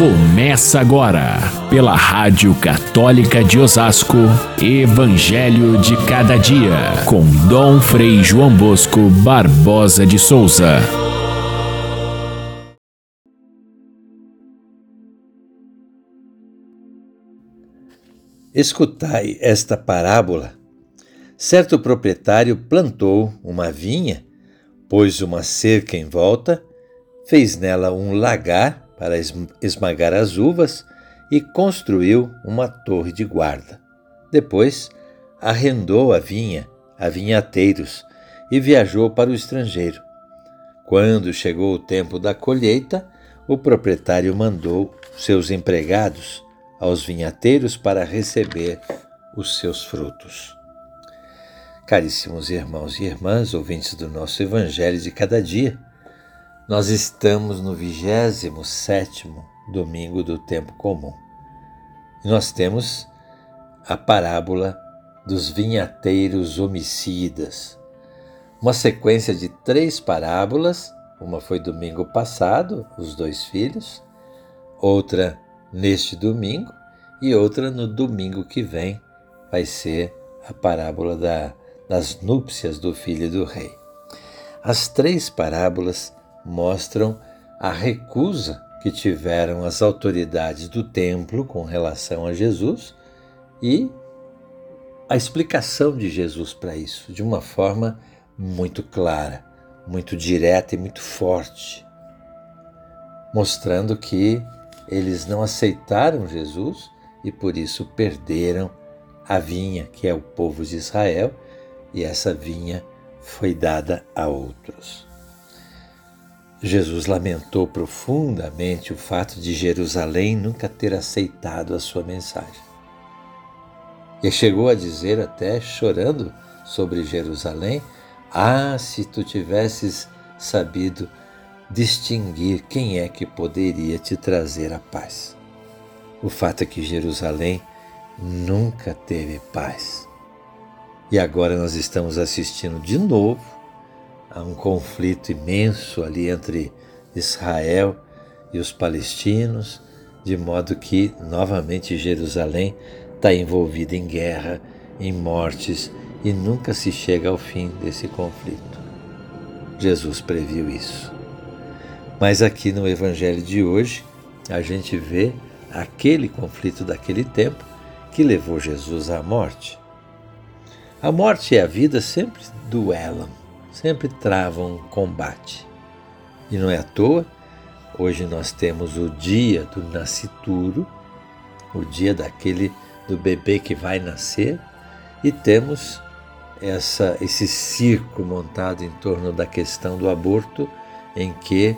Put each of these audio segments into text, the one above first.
Começa agora, pela Rádio Católica de Osasco, Evangelho de Cada Dia, com Dom Frei João Bosco Barbosa de Souza. Escutai esta parábola. Certo proprietário plantou uma vinha, pôs uma cerca em volta, fez nela um lagar para esmagar as uvas e construiu uma torre de guarda. Depois, arrendou a vinha a vinhateiros e viajou para o estrangeiro. Quando chegou o tempo da colheita, o proprietário mandou seus empregados aos vinhateiros para receber os seus frutos. Caríssimos irmãos e irmãs, ouvintes do nosso Evangelho de cada dia, nós estamos no 27 domingo do tempo comum. Nós temos a parábola dos vinhateiros homicidas. Uma sequência de três parábolas, uma foi domingo passado, os dois filhos, outra neste domingo e outra no domingo que vem, vai ser a parábola da, das núpcias do filho do rei. As três parábolas mostram a recusa que tiveram as autoridades do templo com relação a Jesus e a explicação de Jesus para isso, de uma forma muito clara, muito direta e muito forte, mostrando que eles não aceitaram Jesus e por isso perderam a vinha, que é o povo de Israel, e essa vinha foi dada a outros. Jesus lamentou profundamente o fato de Jerusalém nunca ter aceitado a sua mensagem. E chegou a dizer, até chorando sobre Jerusalém: Ah, se tu tivesses sabido distinguir quem é que poderia te trazer a paz. O fato é que Jerusalém nunca teve paz. E agora nós estamos assistindo de novo há um conflito imenso ali entre Israel e os palestinos, de modo que novamente Jerusalém está envolvida em guerra, em mortes e nunca se chega ao fim desse conflito. Jesus previu isso. Mas aqui no Evangelho de hoje, a gente vê aquele conflito daquele tempo que levou Jesus à morte. A morte e a vida sempre duelam sempre travam combate. E não é à toa, hoje nós temos o dia do nascituro, o dia daquele do bebê que vai nascer, e temos essa, esse circo montado em torno da questão do aborto, em que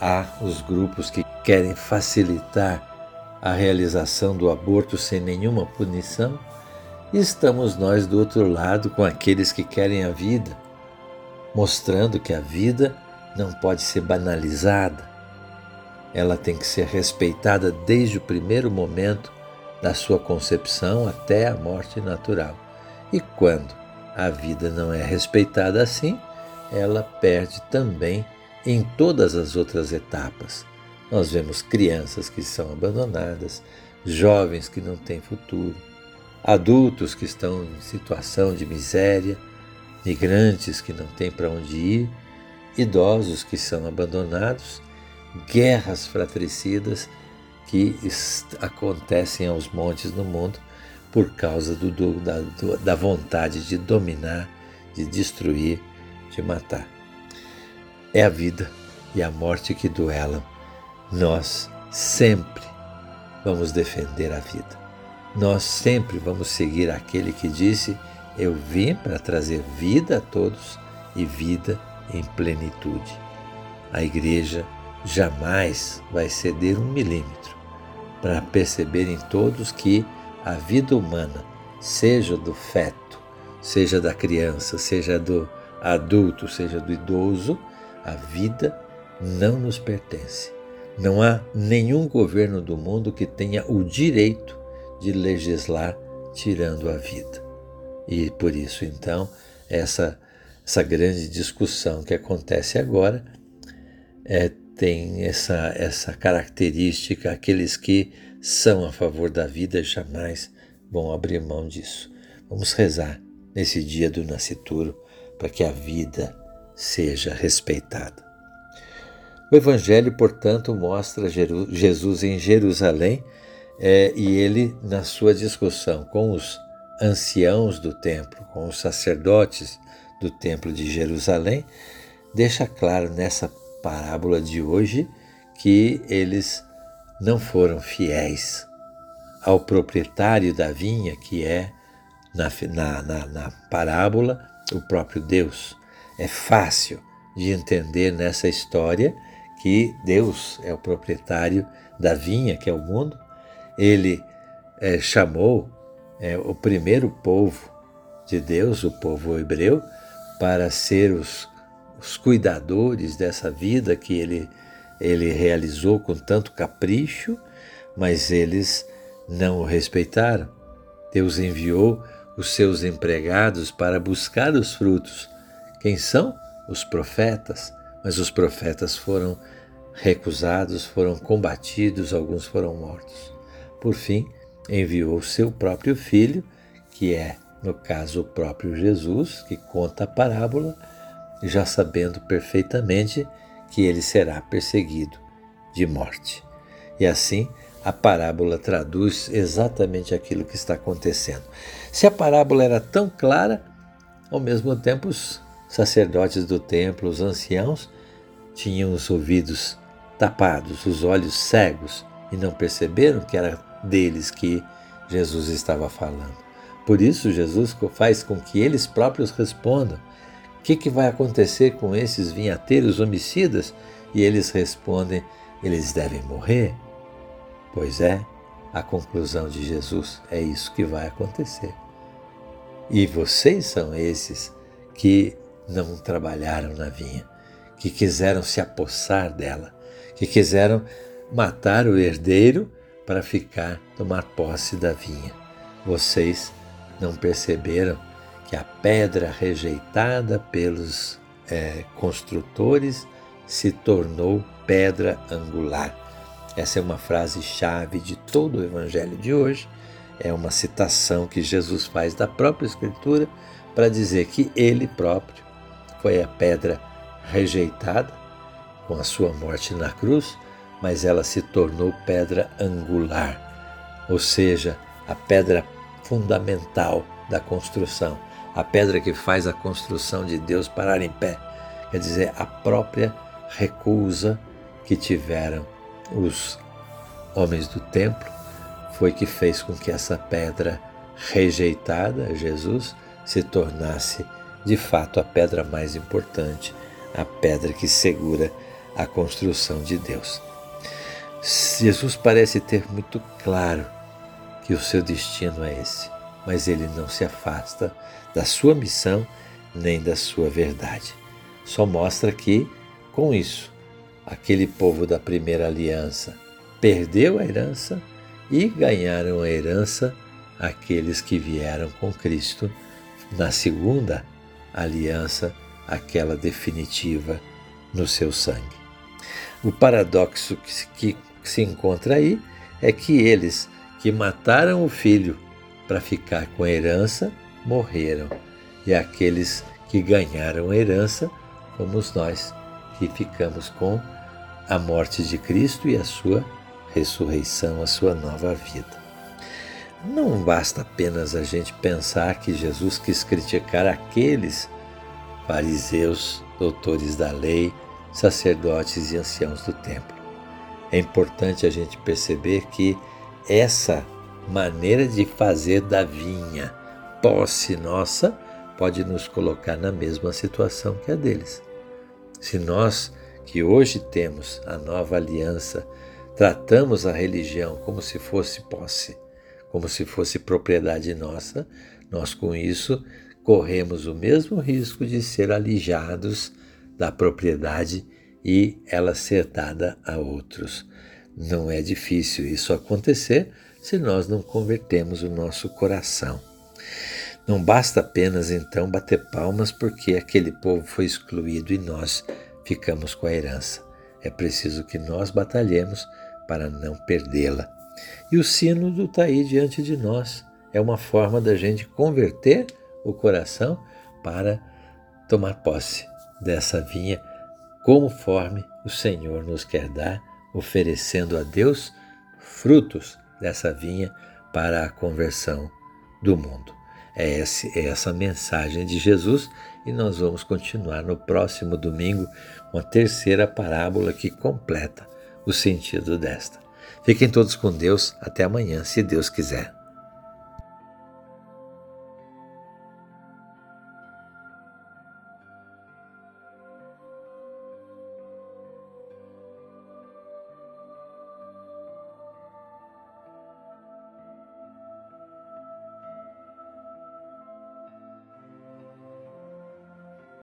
há os grupos que querem facilitar a realização do aborto sem nenhuma punição, e estamos nós do outro lado com aqueles que querem a vida mostrando que a vida não pode ser banalizada. Ela tem que ser respeitada desde o primeiro momento da sua concepção até a morte natural. E quando a vida não é respeitada assim, ela perde também em todas as outras etapas. Nós vemos crianças que são abandonadas, jovens que não têm futuro, adultos que estão em situação de miséria migrantes que não têm para onde ir, idosos que são abandonados, guerras fratricidas que acontecem aos montes no mundo por causa do, do, da, do, da vontade de dominar, de destruir, de matar. É a vida e a morte que duelam. Nós sempre vamos defender a vida. Nós sempre vamos seguir aquele que disse eu vim para trazer vida a todos e vida em plenitude. A igreja jamais vai ceder um milímetro para perceberem todos que a vida humana, seja do feto, seja da criança, seja do adulto, seja do idoso, a vida não nos pertence. Não há nenhum governo do mundo que tenha o direito de legislar tirando a vida. E por isso, então, essa, essa grande discussão que acontece agora é, tem essa, essa característica, aqueles que são a favor da vida jamais vão abrir mão disso. Vamos rezar nesse dia do nascituro para que a vida seja respeitada. O Evangelho, portanto, mostra Jesus em Jerusalém é, e ele, na sua discussão com os anciãos do templo, com os sacerdotes do templo de Jerusalém, deixa claro nessa parábola de hoje que eles não foram fiéis ao proprietário da vinha, que é, na, na, na, na parábola, o próprio Deus. É fácil de entender nessa história que Deus é o proprietário da vinha, que é o mundo. Ele é, chamou é, o primeiro povo de Deus, o povo hebreu, para ser os, os cuidadores dessa vida que ele, ele realizou com tanto capricho, mas eles não o respeitaram. Deus enviou os seus empregados para buscar os frutos. Quem são? Os profetas. Mas os profetas foram recusados, foram combatidos, alguns foram mortos. Por fim, enviou seu próprio filho, que é, no caso, o próprio Jesus, que conta a parábola, já sabendo perfeitamente que ele será perseguido de morte. E assim, a parábola traduz exatamente aquilo que está acontecendo. Se a parábola era tão clara, ao mesmo tempo os sacerdotes do templo, os anciãos, tinham os ouvidos tapados, os olhos cegos e não perceberam que era deles que Jesus estava falando. Por isso, Jesus faz com que eles próprios respondam: O que, que vai acontecer com esses vinhateiros homicidas? E eles respondem: Eles devem morrer. Pois é, a conclusão de Jesus é isso que vai acontecer. E vocês são esses que não trabalharam na vinha, que quiseram se apossar dela, que quiseram matar o herdeiro para ficar, tomar posse da vinha. Vocês não perceberam que a pedra rejeitada pelos é, construtores se tornou pedra angular. Essa é uma frase-chave de todo o Evangelho de hoje. É uma citação que Jesus faz da própria Escritura para dizer que ele próprio foi a pedra rejeitada com a sua morte na cruz, mas ela se tornou pedra angular, ou seja, a pedra fundamental da construção, a pedra que faz a construção de Deus parar em pé. Quer dizer, a própria recusa que tiveram os homens do templo foi que fez com que essa pedra rejeitada, Jesus, se tornasse de fato a pedra mais importante, a pedra que segura a construção de Deus. Jesus parece ter muito claro que o seu destino é esse, mas ele não se afasta da sua missão nem da sua verdade. Só mostra que, com isso, aquele povo da primeira aliança perdeu a herança e ganharam a herança aqueles que vieram com Cristo na segunda aliança, aquela definitiva no seu sangue. O paradoxo que, que se encontra aí é que eles que mataram o filho para ficar com a herança morreram, e aqueles que ganharam a herança fomos nós que ficamos com a morte de Cristo e a sua ressurreição, a sua nova vida. Não basta apenas a gente pensar que Jesus quis criticar aqueles fariseus, doutores da lei, sacerdotes e anciãos do templo. É importante a gente perceber que essa maneira de fazer da vinha posse nossa pode nos colocar na mesma situação que a deles. Se nós que hoje temos a nova aliança, tratamos a religião como se fosse posse, como se fosse propriedade nossa, nós com isso corremos o mesmo risco de ser alijados da propriedade e ela ser dada a outros. Não é difícil isso acontecer se nós não convertemos o nosso coração. Não basta apenas então bater palmas porque aquele povo foi excluído e nós ficamos com a herança. é preciso que nós batalhemos para não perdê-la. E o sínodo está aí diante de nós. É uma forma da gente converter o coração para tomar posse dessa vinha conforme o Senhor nos quer dar, oferecendo a Deus frutos dessa vinha para a conversão do mundo. É, é essa mensagem de Jesus e nós vamos continuar no próximo domingo com a terceira parábola que completa o sentido desta. Fiquem todos com Deus. Até amanhã, se Deus quiser.